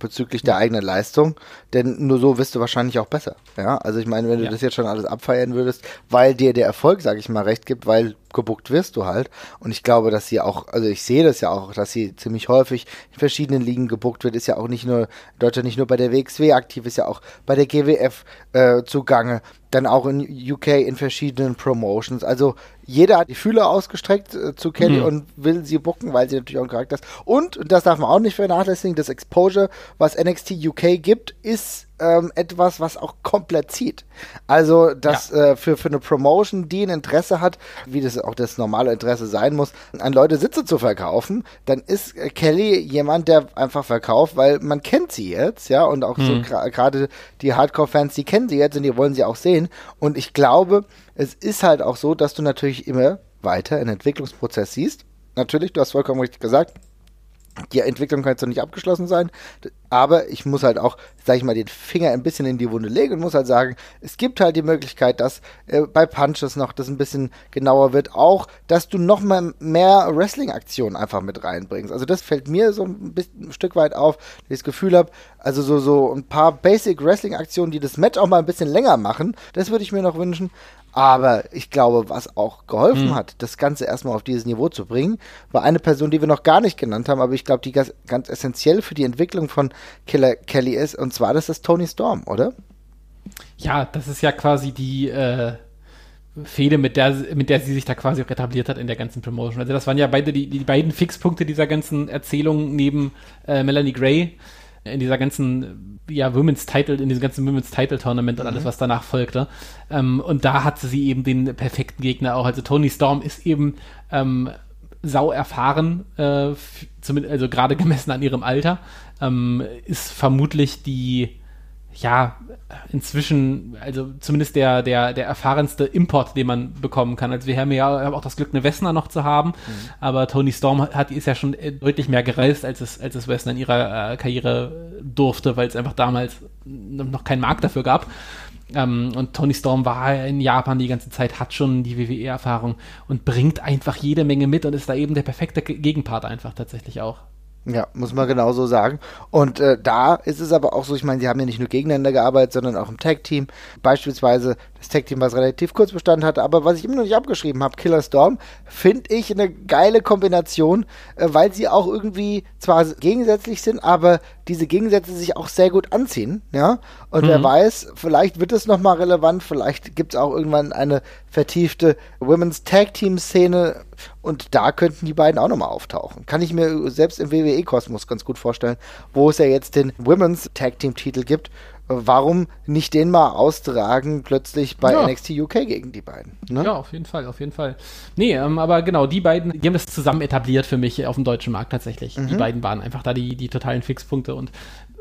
bezüglich der eigenen Leistung, denn nur so wirst du wahrscheinlich auch besser. Ja, also ich meine, wenn du ja. das jetzt schon alles abfeiern würdest, weil dir der Erfolg, sag ich mal, recht gibt, weil gebuckt wirst du halt. Und ich glaube, dass sie auch, also ich sehe das ja auch, dass sie ziemlich häufig in verschiedenen Ligen gebuckt wird, ist ja auch nicht nur, in Deutschland nicht nur bei der WXW aktiv, ist ja auch bei der GWF äh, zugange, dann auch in UK in verschiedenen Promotions. Also jeder hat die Fühler ausgestreckt äh, zu Kelly mhm. und will sie bucken, weil sie natürlich auch ein Charakter ist. Und, und das darf man auch nicht vernachlässigen, das Exposure, was NXT UK gibt, ist ähm, etwas, was auch komplett zieht. Also, dass ja. äh, für, für eine Promotion, die ein Interesse hat, wie das auch das normale Interesse sein muss, an Leute Sitze zu verkaufen, dann ist äh, Kelly jemand, der einfach verkauft, weil man kennt sie jetzt, ja, und auch mhm. so gerade die Hardcore-Fans, die kennen sie jetzt und die wollen sie auch sehen. Und ich glaube, es ist halt auch so, dass du natürlich immer weiter einen Entwicklungsprozess siehst. Natürlich, du hast vollkommen richtig gesagt, die Entwicklung kann jetzt noch nicht abgeschlossen sein, aber ich muss halt auch, sag ich mal, den Finger ein bisschen in die Wunde legen und muss halt sagen, es gibt halt die Möglichkeit, dass äh, bei Punches noch das ein bisschen genauer wird, auch, dass du noch mal mehr Wrestling-Aktionen einfach mit reinbringst. Also das fällt mir so ein, bisschen, ein Stück weit auf, dass ich das Gefühl habe, also so, so ein paar Basic Wrestling-Aktionen, die das Match auch mal ein bisschen länger machen, das würde ich mir noch wünschen. Aber ich glaube, was auch geholfen mhm. hat, das Ganze erstmal auf dieses Niveau zu bringen, war eine Person, die wir noch gar nicht genannt haben, aber ich glaube, die ganz, ganz essentiell für die Entwicklung von Killer Kelly ist, und zwar das ist Tony Storm, oder? Ja, das ist ja quasi die äh, Fehde, mit der, mit der sie sich da quasi auch etabliert hat in der ganzen Promotion. Also das waren ja beide die, die beiden Fixpunkte dieser ganzen Erzählung neben äh, Melanie Gray in dieser ganzen, ja, Women's Title, in diesem ganzen Women's Title Tournament und mhm. alles, was danach folgte. Ähm, und da hatte sie eben den perfekten Gegner auch. Also Tony Storm ist eben ähm, sau erfahren, äh, zumindest, also gerade gemessen an ihrem Alter, ähm, ist vermutlich die ja, inzwischen, also zumindest der, der, der erfahrenste Import, den man bekommen kann. Also wir haben ja auch das Glück, eine Wessner noch zu haben, mhm. aber Tony Storm hat, ist ja schon äh, deutlich mehr gereist, als es, als es Wessner in ihrer äh, Karriere durfte, weil es einfach damals noch keinen Markt dafür gab. Ähm, und Tony Storm war in Japan die ganze Zeit, hat schon die WWE-Erfahrung und bringt einfach jede Menge mit und ist da eben der perfekte Gegenpart einfach tatsächlich auch. Ja, muss man genauso sagen. Und äh, da ist es aber auch so, ich meine, sie haben ja nicht nur gegeneinander gearbeitet, sondern auch im Tag-Team. Beispielsweise das Tag-Team, was relativ kurz Bestand hatte, aber was ich immer noch nicht abgeschrieben habe, Killer Storm, finde ich eine geile Kombination, äh, weil sie auch irgendwie zwar gegensätzlich sind, aber diese Gegensätze sich auch sehr gut anziehen, ja. Und mhm. wer weiß, vielleicht wird es nochmal relevant, vielleicht gibt es auch irgendwann eine vertiefte Women's Tag Team Szene und da könnten die beiden auch nochmal auftauchen. Kann ich mir selbst im WWE-Kosmos ganz gut vorstellen, wo es ja jetzt den Women's Tag Team Titel gibt warum nicht den mal austragen plötzlich bei Ja. NXT UK gegen die beiden? Ne? Ja, auf jeden Fall, auf jeden Fall. Nee, ähm, aber genau, die beiden, die haben das zusammen etabliert für mich auf dem deutschen Markt tatsächlich. Die beiden waren einfach da die, die totalen Fixpunkte und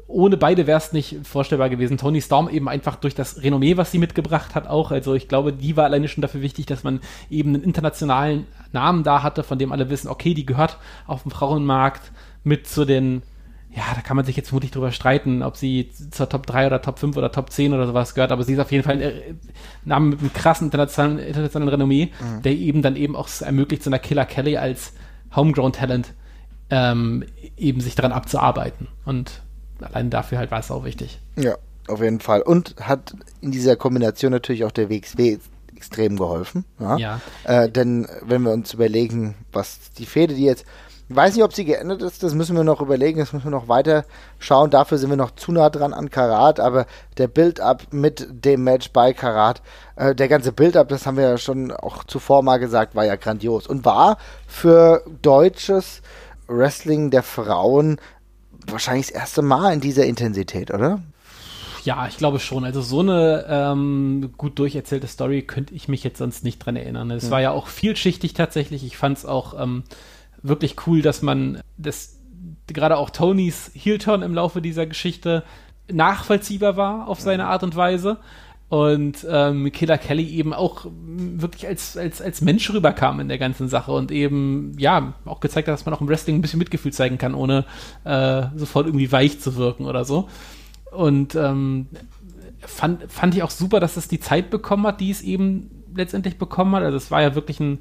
ohne beide wäre es nicht vorstellbar gewesen. Tony Storm eben einfach durch das Renommee, was sie mitgebracht hat, auch. Also ich glaube, die war alleine schon dafür wichtig, dass man eben einen internationalen Namen da hatte, von dem alle wissen, okay, die gehört auf dem Frauenmarkt mit zu den, ja, da kann man sich jetzt vermutlich drüber streiten, ob sie zur Top 3 oder Top 5 oder Top 10 oder sowas gehört, aber sie ist auf jeden Fall ein äh, Name mit einem krassen internationalen, internationalen Renommee, der eben dann eben auch es ermöglicht, so einer Killer Kelly als Homegrown Talent ähm, eben sich daran abzuarbeiten. Und allein dafür halt war es auch wichtig. Ja, auf jeden Fall. Und hat in dieser Kombination natürlich auch der WXW extrem geholfen. Ja. Ja. Äh, denn wenn wir uns überlegen, was die Fehde, die jetzt, ich weiß nicht, ob sie geändert ist, das müssen wir noch überlegen, das müssen wir noch weiter schauen. Dafür sind wir noch zu nah dran an Karat, aber der Build-up mit dem Match bei Karat, äh, der ganze Build-up, das haben wir ja schon auch zuvor mal gesagt, war ja grandios und war für deutsches Wrestling der Frauen wahrscheinlich das erste Mal in dieser Intensität, oder? Ja, ich glaube schon. Also so eine ähm, gut durcherzählte Story könnte ich mich jetzt sonst nicht dran erinnern. Es war ja auch vielschichtig tatsächlich. Ich fand es auch ähm, wirklich cool, dass man das gerade auch Tonys Heel-Turn im Laufe dieser Geschichte nachvollziehbar war auf seine Art und Weise. Und ähm, Killer Kelly eben auch wirklich als, als, als Mensch rüberkam in der ganzen Sache und eben, ja, auch gezeigt hat, dass man auch im Wrestling ein bisschen Mitgefühl zeigen kann, ohne äh, sofort irgendwie weich zu wirken oder so. Und ähm, fand, fand ich auch super, dass es die Zeit bekommen hat, die es eben letztendlich bekommen hat. Also es war ja wirklich ein,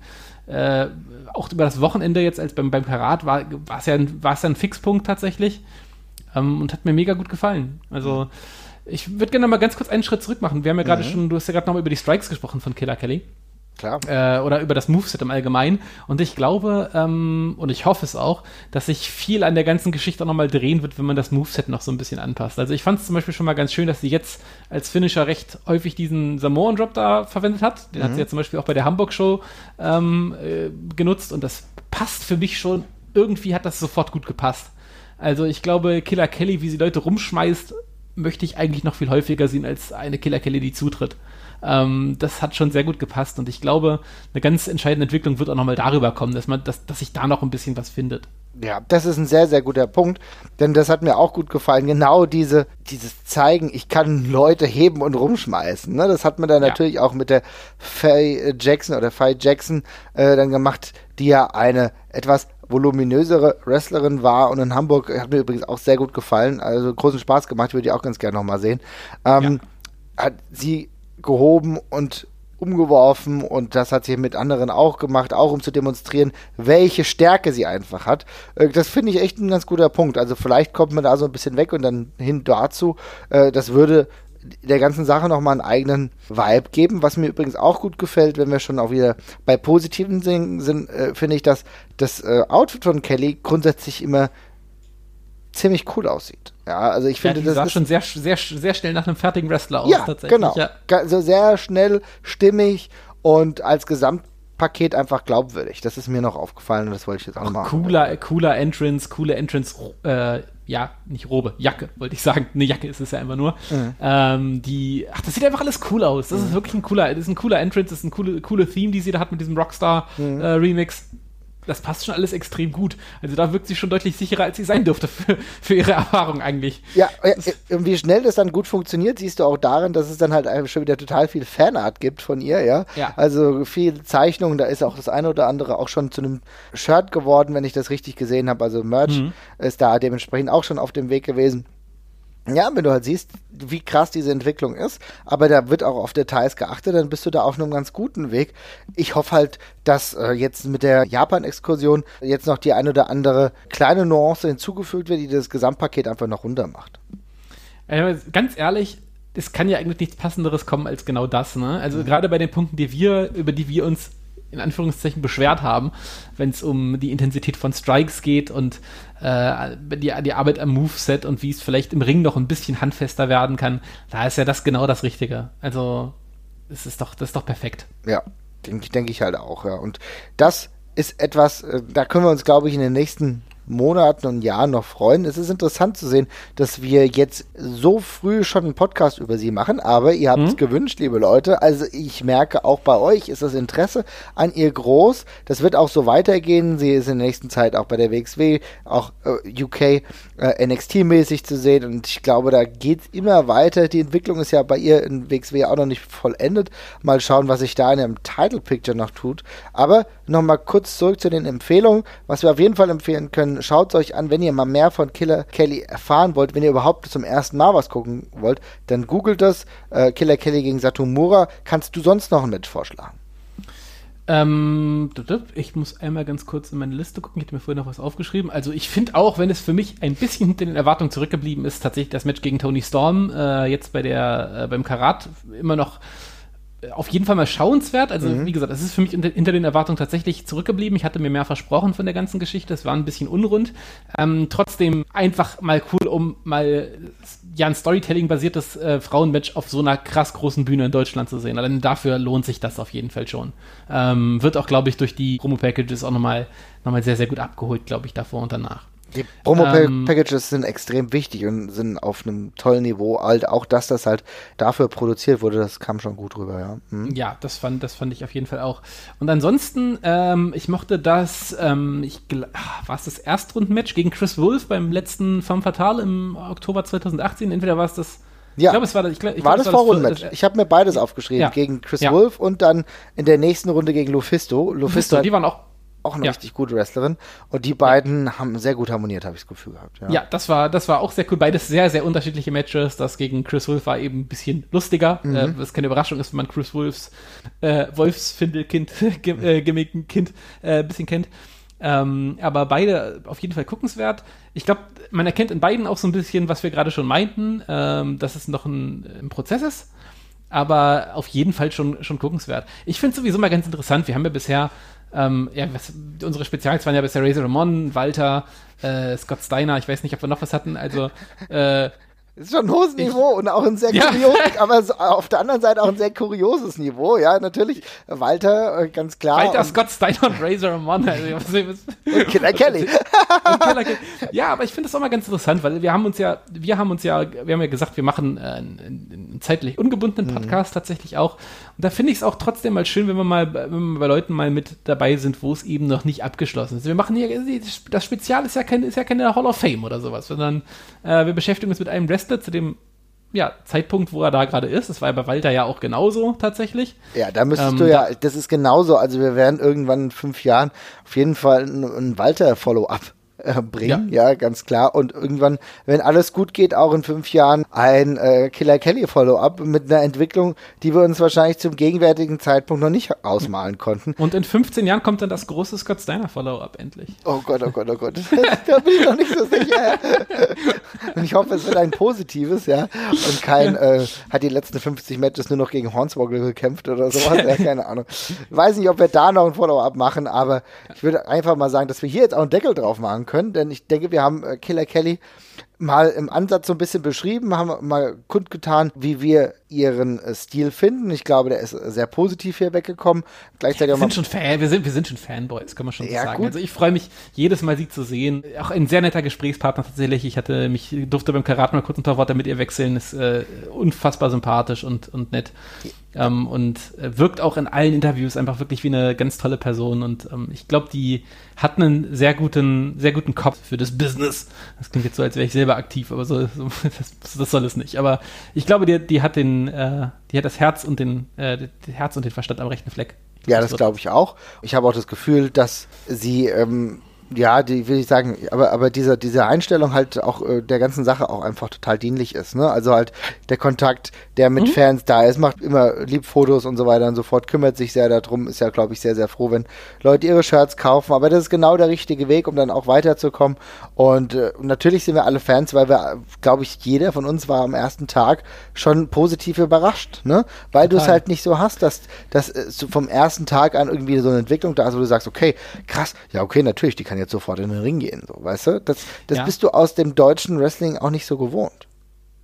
äh, auch über das Wochenende jetzt als beim, beim Karat war war es ja, ein- ja ein Fixpunkt tatsächlich ähm, und hat mir mega gut gefallen. Also ich würde gerne mal ganz kurz einen Schritt zurück machen. Wir haben ja gerade schon, du hast ja gerade nochmal über die Strikes gesprochen von Killer Kelly Klar. äh, oder über das Moveset im Allgemeinen. Und ich glaube, ähm, und ich hoffe es auch, dass sich viel an der ganzen Geschichte auch nochmal drehen wird, wenn man das Moveset noch so ein bisschen anpasst. Also ich fand es zum Beispiel schon mal ganz schön, dass sie jetzt als Finisher recht häufig diesen Samoan Drop da verwendet hat. Den hat sie ja zum Beispiel auch bei der Hamburg Show ähm, äh, genutzt und das passt für mich schon. Irgendwie hat das sofort gut gepasst. Also ich glaube, Killer Kelly, wie sie Leute rumschmeißt, möchte ich eigentlich noch viel häufiger sehen als eine Killer Kelly, die zutritt. Ähm, das hat schon sehr gut gepasst und ich glaube, eine ganz entscheidende Entwicklung wird auch nochmal darüber kommen, dass man, dass, dass sich da noch ein bisschen was findet. Ja, das ist ein sehr, sehr guter Punkt, denn das hat mir auch gut gefallen. Genau diese, dieses Zeigen, ich kann Leute heben und rumschmeißen. Ne? Das hat man dann Ja. natürlich auch mit der Faye Jackson oder Faye Jackson äh, dann gemacht, die ja eine etwas voluminösere Wrestlerin war und in Hamburg hat mir übrigens auch sehr gut gefallen. Also großen Spaß gemacht, würde ich auch ganz gerne nochmal sehen. Ähm, Hat sie gehoben und umgeworfen und das hat sie mit anderen auch gemacht, auch um zu demonstrieren, welche Stärke sie einfach hat. Äh, Das finde ich echt ein ganz guter Punkt. Also vielleicht kommt man da so ein bisschen weg und dann hin dazu. Äh, Das würde der ganzen Sache nochmal einen eigenen Vibe geben. Was mir übrigens auch gut gefällt, wenn wir schon auch wieder bei positiven Dingen sind, äh, finde ich, dass das Outfit von Kelly grundsätzlich immer ziemlich cool aussieht. Ja, also ich Ja, finde, die das sah schon sehr, sehr, sehr schnell nach einem fertigen Wrestler aus, ja, tatsächlich. genau. Ja. Ga- So sehr schnell, stimmig und als Gesamtpaket einfach glaubwürdig. Das ist mir noch aufgefallen und das wollte ich jetzt auch nochmal. Cooler, cooler Entrance, coole Entrance, äh, ja, nicht Robe, Jacke, wollte ich sagen. Eine Jacke ist es ja einfach nur. Mhm. Ähm, die, ach, das sieht einfach alles cool aus. Das ist wirklich ein cooler, das ist ein cooler Entrance, das ist ein coole, coole Theme, die sie da hat mit diesem Mhm. Rockstar-Remix. Das passt schon alles extrem gut. Also da wirkt sie schon deutlich sicherer, als sie sein dürfte für, für ihre Erfahrung eigentlich. Ja, und wie schnell das dann gut funktioniert, siehst du auch daran, dass es dann halt schon wieder total viel Fanart gibt von ihr, ja. Ja. Also viel Zeichnungen, da ist auch das eine oder andere auch schon zu einem Shirt geworden, wenn ich das richtig gesehen habe. Also Merch Mhm. ist da dementsprechend auch schon auf dem Weg gewesen. Ja, wenn du halt siehst, wie krass diese Entwicklung ist, aber da wird auch auf Details geachtet, dann bist du da auf einem ganz guten Weg. Ich hoffe halt, dass äh, jetzt mit der Japan-Exkursion jetzt noch die ein oder andere kleine Nuance hinzugefügt wird, die das Gesamtpaket einfach noch runter macht. Äh, ganz ehrlich, es kann ja eigentlich nichts Passenderes kommen als genau das. Ne? Also gerade bei den Punkten, die wir, über die wir uns in Anführungszeichen beschwert haben, wenn es um die Intensität von Strikes geht und äh, die, die Arbeit am Moveset und wie es vielleicht im Ring noch ein bisschen handfester werden kann, da ist ja das genau das Richtige. Also es ist doch, das ist doch perfekt. Ja, denke denk ich halt auch, ja. Und das ist etwas, äh, da können wir uns, glaube ich, in den nächsten Monaten und Jahren noch freuen. Es ist interessant zu sehen, dass wir jetzt so früh schon einen Podcast über sie machen, aber ihr habt es mhm. gewünscht, liebe Leute. Also ich merke, auch bei euch ist das Interesse an ihr groß. Das wird auch so weitergehen. Sie ist in der nächsten Zeit auch bei der WXW, auch äh, UK äh, NXT-mäßig zu sehen und ich glaube, da geht es immer weiter. Die Entwicklung ist ja bei ihr in WXW auch noch nicht vollendet. Mal schauen, was sich da in dem Title Picture noch tut. Aber nochmal kurz zurück zu den Empfehlungen. Was wir auf jeden Fall empfehlen können, schaut es euch an, wenn ihr mal mehr von Killer Kelly erfahren wollt, wenn ihr überhaupt zum ersten Mal was gucken wollt, dann googelt das. Äh, Killer Kelly gegen Satomura. Kannst du sonst noch einen Match vorschlagen? Ähm, ich muss einmal ganz kurz in meine Liste gucken. Ich hätte mir vorhin noch was aufgeschrieben. Also ich finde auch, wenn es für mich ein bisschen hinter den Erwartungen zurückgeblieben ist, tatsächlich das Match gegen Tony Storm äh, jetzt bei der äh, beim Karat immer noch auf jeden Fall mal schauenswert. Also, mhm. wie gesagt, es ist für mich unter, hinter den Erwartungen tatsächlich zurückgeblieben. Ich hatte mir mehr versprochen von der ganzen Geschichte. Es war ein bisschen unrund. Ähm, trotzdem einfach mal cool, um mal ja ein Storytelling-basiertes äh, Frauenmatch auf so einer krass großen Bühne in Deutschland zu sehen. Allein dafür lohnt sich das auf jeden Fall schon. Ähm, wird auch, glaube ich, durch die Promo-Packages auch nochmal noch mal sehr, sehr gut abgeholt, glaube ich, davor und danach. Die Promo-Packages ähm, sind extrem wichtig und sind auf einem tollen Niveau. Halt auch, dass das halt dafür produziert wurde, das kam schon gut rüber, ja. Mhm. Ja, das fand, das fand ich auf jeden Fall auch. Und ansonsten, ähm, ich mochte das, ähm, ich ah, war es das Erstrundenmatch gegen Chris Wolf beim letzten Femme Fatale im Oktober 2018. Entweder war es das ja. Ich glaube, es war, ich glaub, ich war glaub, das Vorrundenmatch. Ich habe mir beides aufgeschrieben. Ja. Gegen Chris ja. Wolf und dann in der nächsten Runde gegen Lufisto. Lufisto, Lufisto die waren auch auch eine ja. richtig gute Wrestlerin. Und die beiden ja. haben sehr gut harmoniert, habe ich das Gefühl gehabt. Ja. ja, das war, das war auch sehr cool. Beides sehr, sehr unterschiedliche Matches. Das gegen Chris Wolf war eben ein bisschen lustiger. Mhm. Äh, was keine Überraschung ist, wenn man Chris Wolfs äh, Wolfsfindelkind, äh, Kind äh, ein bisschen kennt. Ähm, aber beide auf jeden Fall guckenswert. Ich glaube, man erkennt in beiden auch so ein bisschen, was wir gerade schon meinten, ähm, dass es noch ein, ein Prozess ist aber auf jeden Fall schon, schon guckenswert. Ich finde es sowieso mal ganz interessant. Wir haben ja bisher ähm, ja, was, unsere Spezials waren ja bisher Razor Ramon, Walter, äh, Scott Steiner, ich weiß nicht, ob wir noch was hatten. Also äh, ist schon ein hohes Niveau und auch ein sehr ja. kurioses, aber so, auf der anderen Seite auch ein sehr kurioses Niveau, ja, natürlich. Walter, äh, ganz klar. Walter, Scott Steiner und Razor Ramon. Also, und Killer Kelly. und Killer Kelly. Ja, aber ich finde das auch mal ganz interessant, weil wir haben uns ja, wir haben uns ja, wir haben ja gesagt, wir machen äh, einen, einen zeitlich ungebundenen mhm. Podcast mhm. tatsächlich auch. Und da finde ich es auch trotzdem mal schön, wenn wir mal, wenn wir bei Leuten mal mit dabei sind, wo es eben noch nicht abgeschlossen ist. Wir machen hier, das Spezial ist ja, kein, ist ja keine Hall of Fame oder sowas, sondern äh, wir beschäftigen uns mit einem Wrestler zu dem ja, Zeitpunkt, wo er da gerade ist. Das war bei Walter ja auch genauso tatsächlich. Ja, da müsstest ähm, du ja, das ist genauso. Also wir werden irgendwann in fünf Jahren auf jeden Fall ein, ein Walter-Follow-up äh, bringen, ja. ja. ganz klar. Und irgendwann, wenn alles gut geht, auch in fünf Jahren ein äh, Killer Kelly Follow-up mit einer Entwicklung, die wir uns wahrscheinlich zum gegenwärtigen Zeitpunkt noch nicht ausmalen konnten. Und in 15 Jahren kommt dann das große Scott Steiner Follow-up endlich. Oh Gott, oh Gott, oh Gott. da bin ich noch nicht so sicher. Und ich hoffe, es wird ein positives, ja. Und kein, äh, hat die letzten 50 Matches nur noch gegen Hornswoggle gekämpft oder sowas. Ja, keine Ahnung. Ich weiß nicht, ob wir da noch ein Follow-up machen, aber ich würde einfach mal sagen, dass wir hier jetzt auch einen Deckel drauf machen können, denn ich denke, wir haben äh, Killer Kelly mal im Ansatz so ein bisschen beschrieben, haben mal kundgetan, wie wir ihren äh, Stil finden. Ich glaube, der ist sehr positiv hier weggekommen. Gleichzeitig wir sind schon Fan, wir sind, wir sind schon Fanboys, kann man schon so ja, sagen. Gut. Also ich freue mich jedes Mal, sie zu sehen. Auch ein sehr netter Gesprächspartner tatsächlich. Ich hatte mich, durfte beim Karat mal kurz ein paar Worte mit ihr wechseln. Ist äh, unfassbar sympathisch und, und nett. Ähm, und äh, wirkt auch in allen Interviews einfach wirklich wie eine ganz tolle Person. Und ähm, ich glaube, die hat einen sehr guten, sehr guten Kopf für das Business. Das klingt jetzt so, als wäre ich selber aktiv, aber so, so das, das, soll es nicht. Aber ich glaube, die, die hat den, äh, die hat das Herz und den, äh, Herz und den Verstand am rechten Fleck. Ja, das glaube ich auch. Ich habe auch das Gefühl, dass sie ähm, ja, die will ich sagen, aber, aber diese, diese Einstellung halt auch äh, der ganzen Sache auch einfach total dienlich ist. Ne? Also halt der Kontakt, der mit mhm. Fans da ist, macht immer lieb Fotos und so weiter und so fort, kümmert sich sehr darum, ist ja, glaube ich, sehr, sehr froh, wenn Leute ihre Shirts kaufen. Aber das ist genau der richtige Weg, um dann auch weiterzukommen. Und äh, natürlich sind wir alle Fans, weil wir, glaube ich, jeder von uns war am ersten Tag schon positiv überrascht, ne? Weil du es halt nicht so hast, dass, dass äh, vom ersten Tag an irgendwie so eine Entwicklung da ist, wo du sagst, okay, krass, ja, okay, natürlich, die kann jetzt sofort in den Ring gehen, so, weißt du? Das, das ja. bist du aus dem deutschen Wrestling auch nicht so gewohnt.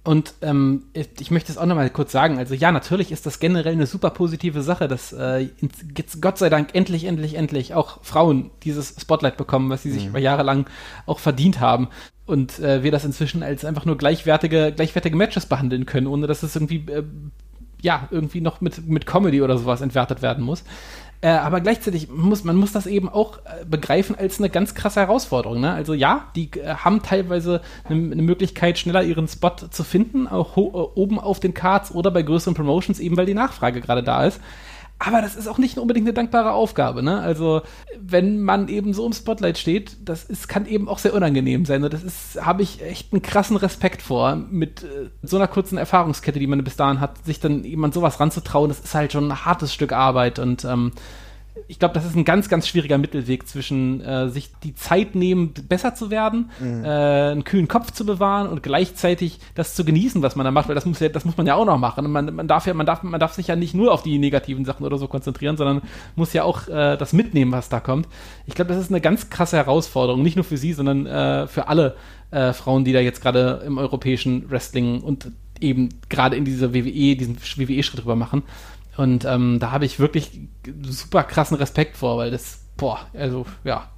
Und ähm, ich möchte es auch nochmal kurz sagen. Also ja, natürlich ist das generell eine super positive Sache, dass äh, jetzt Gott sei Dank endlich, endlich, endlich auch Frauen dieses Spotlight bekommen, was sie sich mhm. jahrelang auch verdient haben. Und äh, wir das inzwischen als einfach nur gleichwertige, gleichwertige Matches behandeln können, ohne dass es irgendwie, äh, ja, irgendwie noch mit, mit Comedy oder sowas entwertet werden muss. Äh, aber gleichzeitig muss man muss das eben auch äh, begreifen als eine ganz krasse Herausforderung. Ne? Also ja, die äh, haben teilweise eine, eine, Möglichkeit, schneller ihren Spot zu finden, auch oben auf den Cards oder bei größeren Promotions, eben weil die Nachfrage gerade da ist. Aber das ist auch nicht unbedingt eine dankbare Aufgabe, ne? Also, wenn man eben so im Spotlight steht, das ist, kann eben auch sehr unangenehm sein. Und das ist, habe ich echt einen krassen Respekt vor, mit äh, so einer kurzen Erfahrungskette, die man bis dahin hat, sich dann jemand sowas ranzutrauen, das ist halt schon ein hartes Stück Arbeit und ähm, ich glaube, das ist ein ganz, ganz schwieriger Mittelweg zwischen äh, sich die Zeit nehmen, besser zu werden, mhm. äh, einen kühlen Kopf zu bewahren und gleichzeitig das zu genießen, was man da macht, weil das muss ja, das muss man ja auch noch machen. Und man, man darf ja, man darf, man darf sich ja nicht nur auf die negativen Sachen oder so konzentrieren, sondern muss ja auch äh, das mitnehmen, was da kommt. Ich glaube, das ist eine ganz krasse Herausforderung, nicht nur für sie, sondern äh, für alle äh, Frauen, die da jetzt gerade im europäischen Wrestling und eben gerade in dieser WWE, diesen WWE-Schritt drüber machen. Und ähm, da habe ich wirklich super krassen Respekt vor, weil das, boah, also ja,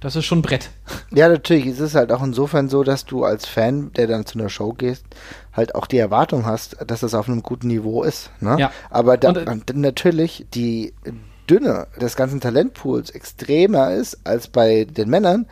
das ist schon ein Brett. Ja, natürlich. Es ist halt auch insofern so, dass du als Fan, der dann zu einer Show gehst, halt auch die Erwartung hast, dass das auf einem guten Niveau ist. Ne? Ja. Aber da, und, äh, natürlich die Dünne des ganzen Talentpools extremer ist als bei den Männern,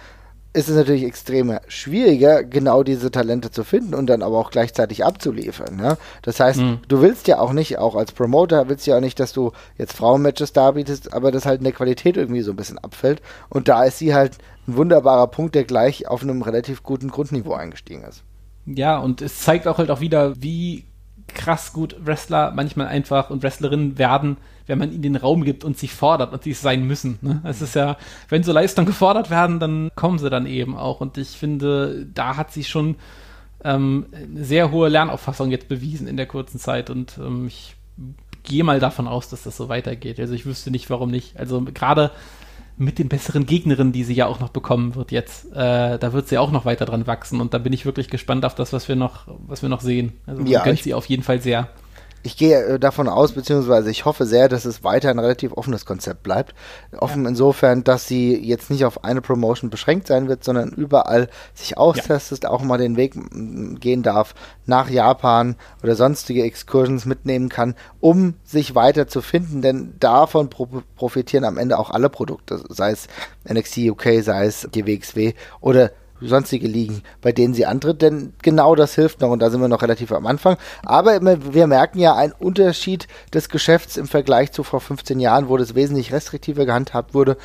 ist es natürlich extrem schwieriger, genau diese Talente zu finden und dann aber auch gleichzeitig abzuliefern. Ne? Das heißt, mhm. du willst ja auch nicht, auch als Promoter, willst ja auch nicht, dass du jetzt Frauenmatches darbietest, aber dass halt in der Qualität irgendwie so ein bisschen abfällt. Und da ist sie halt ein wunderbarer Punkt, der gleich auf einem relativ guten Grundniveau eingestiegen ist. Ja, und es zeigt auch halt auch wieder, wie krass gut Wrestler manchmal einfach und Wrestlerinnen werden, wenn man ihnen den Raum gibt und sie fordert und sie es sein müssen. Ne? Es ist ja, wenn so Leistungen gefordert werden, dann kommen sie dann eben auch. Und ich finde, da hat sie schon ähm, sehr hohe Lernauffassung jetzt bewiesen in der kurzen Zeit. Und ähm, ich gehe mal davon aus, dass das so weitergeht. Also ich wüsste nicht, warum nicht. Also gerade mit den besseren Gegnerinnen, die sie ja auch noch bekommen wird jetzt. Äh, da wird sie auch noch weiter dran wachsen und da bin ich wirklich gespannt auf das, was wir noch, was wir noch sehen. Also ja, gönnt sie auf jeden Fall sehr ich gehe äh, davon aus, beziehungsweise ich hoffe sehr, dass es weiter ein relativ offenes Konzept bleibt. Offen ja. insofern, dass sie jetzt nicht auf eine Promotion beschränkt sein wird, sondern überall sich austestet, ja. auch mal den Weg gehen darf nach Japan oder sonstige Excursions mitnehmen kann, um sich weiter zu finden, denn davon pro profitieren am Ende auch alle Produkte, sei es NXT UK, sei es die WXW oder sonstige Ligen, bei denen sie antritt, denn genau das hilft noch und da sind wir noch relativ am Anfang. Aber wir merken ja einen Unterschied des Geschäfts im Vergleich zu vor 15 Jahren, wo das wesentlich restriktiver gehandhabt wurde,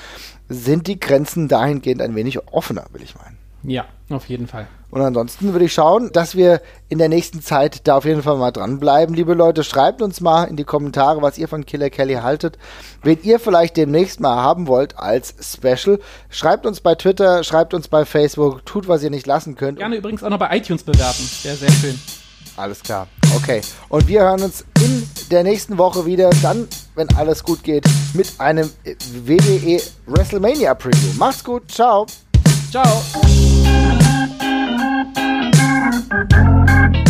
sind die Grenzen dahingehend ein wenig offener, will ich meinen. Ja, auf jeden Fall. Und ansonsten würde ich schauen, dass wir in der nächsten Zeit da auf jeden Fall mal dranbleiben. Liebe Leute, schreibt uns mal in die Kommentare, was ihr von Killer Kelly haltet. Wen ihr vielleicht demnächst mal haben wollt als Special. Schreibt uns bei Twitter, schreibt uns bei Facebook, tut, was ihr nicht lassen könnt. Gerne übrigens auch noch bei iTunes bewerten. Sehr, sehr schön. Alles klar. Okay. Und wir hören uns in der nächsten Woche wieder, dann, wenn alles gut geht, mit einem WWE WrestleMania Preview. Macht's gut. Ciao. Ciao. Thank you.